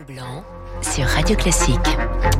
Blanc sur Radio Classique.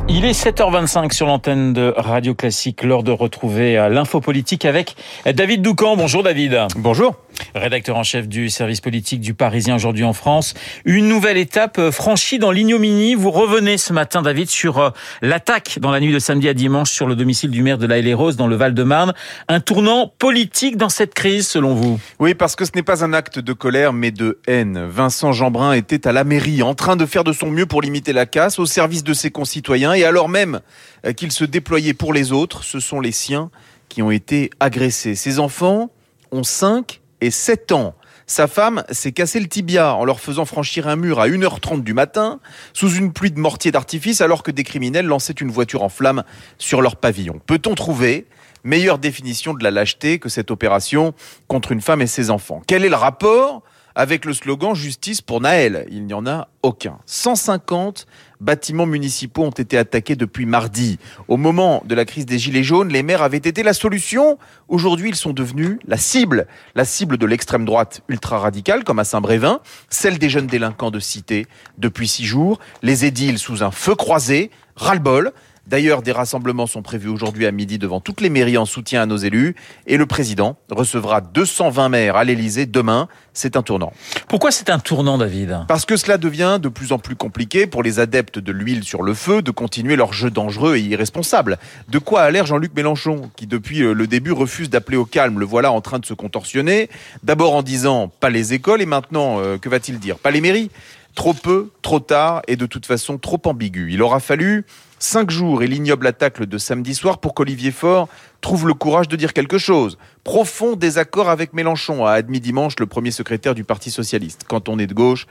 Il est 7h25 sur l'antenne de Radio Classique, l'heure de retrouver euh, l'info politique avec David Doucan. Bonjour David. Bonjour. Rédacteur en chef du service politique du Parisien aujourd'hui en France. Une nouvelle étape euh, franchie dans l'ignominie. Vous revenez ce matin, David, sur euh, l'attaque dans la nuit de samedi à dimanche sur le domicile du maire de la les roses dans le Val-de-Marne. Un tournant politique dans cette crise, selon vous? Oui, parce que ce n'est pas un acte de colère, mais de haine. Vincent Jeanbrun était à la mairie, en train de faire de son mieux pour limiter la casse, au service de ses concitoyens, et alors même euh, qu'il se déployait pour les autres, ce sont les siens qui ont été agressés. Ses enfants ont 5 et 7 ans. Sa femme s'est cassé le tibia en leur faisant franchir un mur à 1h30 du matin, sous une pluie de mortiers d'artifice, alors que des criminels lançaient une voiture en flammes sur leur pavillon. Peut-on trouver meilleure définition de la lâcheté que cette opération contre une femme et ses enfants? Quel est le rapport avec le slogan Justice pour Naël. Il n'y en a aucun. 150 bâtiments municipaux ont été attaqués depuis mardi. Au moment de la crise des Gilets jaunes, les maires avaient été la solution. Aujourd'hui, ils sont devenus la cible. La cible de l'extrême droite ultra-radicale, comme à Saint-Brévin, celle des jeunes délinquants de cité depuis six jours, les édiles sous un feu croisé, ras-le-bol. D'ailleurs, des rassemblements sont prévus aujourd'hui à midi devant toutes les mairies en soutien à nos élus. Et le président recevra 220 maires à l'Elysée demain. C'est un tournant. Pourquoi c'est un tournant, David? Parce que cela devient de plus en plus compliqué pour les adeptes de l'huile sur le feu de continuer leur jeu dangereux et irresponsable. De quoi a l'air Jean-Luc Mélenchon, qui depuis euh, le début refuse d'appeler au calme. Le voilà en train de se contorsionner. D'abord en disant pas les écoles et maintenant, euh, que va-t-il dire? Pas les mairies Trop peu, trop tard et de toute façon trop ambigu. Il aura fallu cinq jours et l'ignoble attaque de samedi soir pour qu'Olivier Faure trouve le courage de dire quelque chose. Profond désaccord avec Mélenchon, a admis dimanche le premier secrétaire du Parti socialiste. Quand on est de gauche,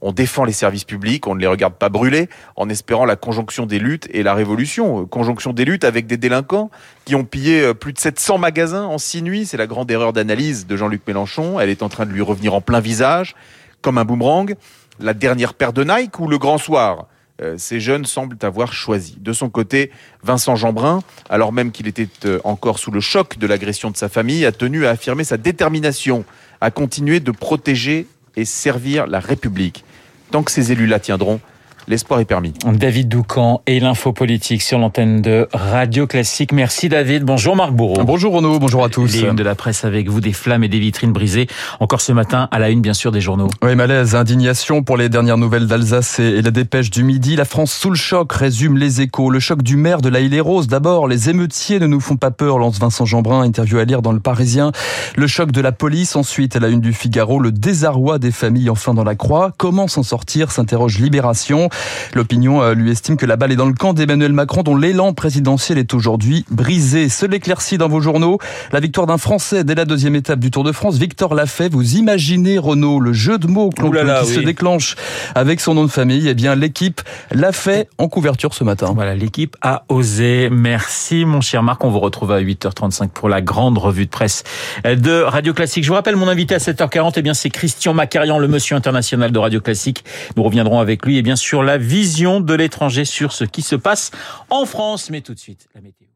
on défend les services publics, on ne les regarde pas brûler, en espérant la conjonction des luttes et la révolution. Conjonction des luttes avec des délinquants qui ont pillé euh, plus de 700 magasins en six nuits. C'est la grande erreur d'analyse de Jean-Luc Mélenchon. Elle est en train de lui revenir en plein visage, comme un boomerang la dernière paire de Nike ou le grand soir? Euh, ces jeunes semblent avoir choisi. De son côté, Vincent Jeanbrun, alors même qu'il était euh, encore sous le choc de l'agression de sa famille, a tenu à affirmer sa détermination à continuer de protéger et servir la République. Tant que ces élus la tiendront, L'espoir est permis. David Doucan et l'info politique sur l'antenne de Radio Classique. Merci David. Bonjour Marc Bourreau. Bonjour Renaud, bonjour à tous. Les de la presse avec vous, des flammes et des vitrines brisées. Encore ce matin, à la une bien sûr des journaux. Oui, malaise, indignation pour les dernières nouvelles d'Alsace et la dépêche du midi. La France sous le choc, résume les échos. Le choc du maire de la île Rose. D'abord, les émeutiers ne nous font pas peur, lance Vincent Jeanbrun, interview à lire dans le Parisien. Le choc de la police. Ensuite, à la une du Figaro, le désarroi des familles enfin dans la croix. Comment s'en sortir s'interroge Libération. L'opinion euh, lui estime que la balle est dans le camp d'Emmanuel Macron dont l'élan présidentiel est aujourd'hui brisé. Ce l'éclaircit dans vos journaux. La victoire d'un Français dès la deuxième étape du Tour de France, Victor Lafay. Vous imaginez, Renaud, le jeu de mots qui se déclenche avec son nom de famille. Eh bien, l'équipe l'a fait en couverture ce matin. Voilà, l'équipe a osé. Merci, mon cher Marc. On vous retrouve à 8h35 pour la grande revue de presse de Radio Classique. Je vous rappelle mon invité à 7h40. Eh bien, c'est Christian Macarian, le monsieur international de Radio Classique. Nous reviendrons avec lui, et bien sûr, la vision de l'étranger sur ce qui se passe en France. Mais tout de suite, la météo.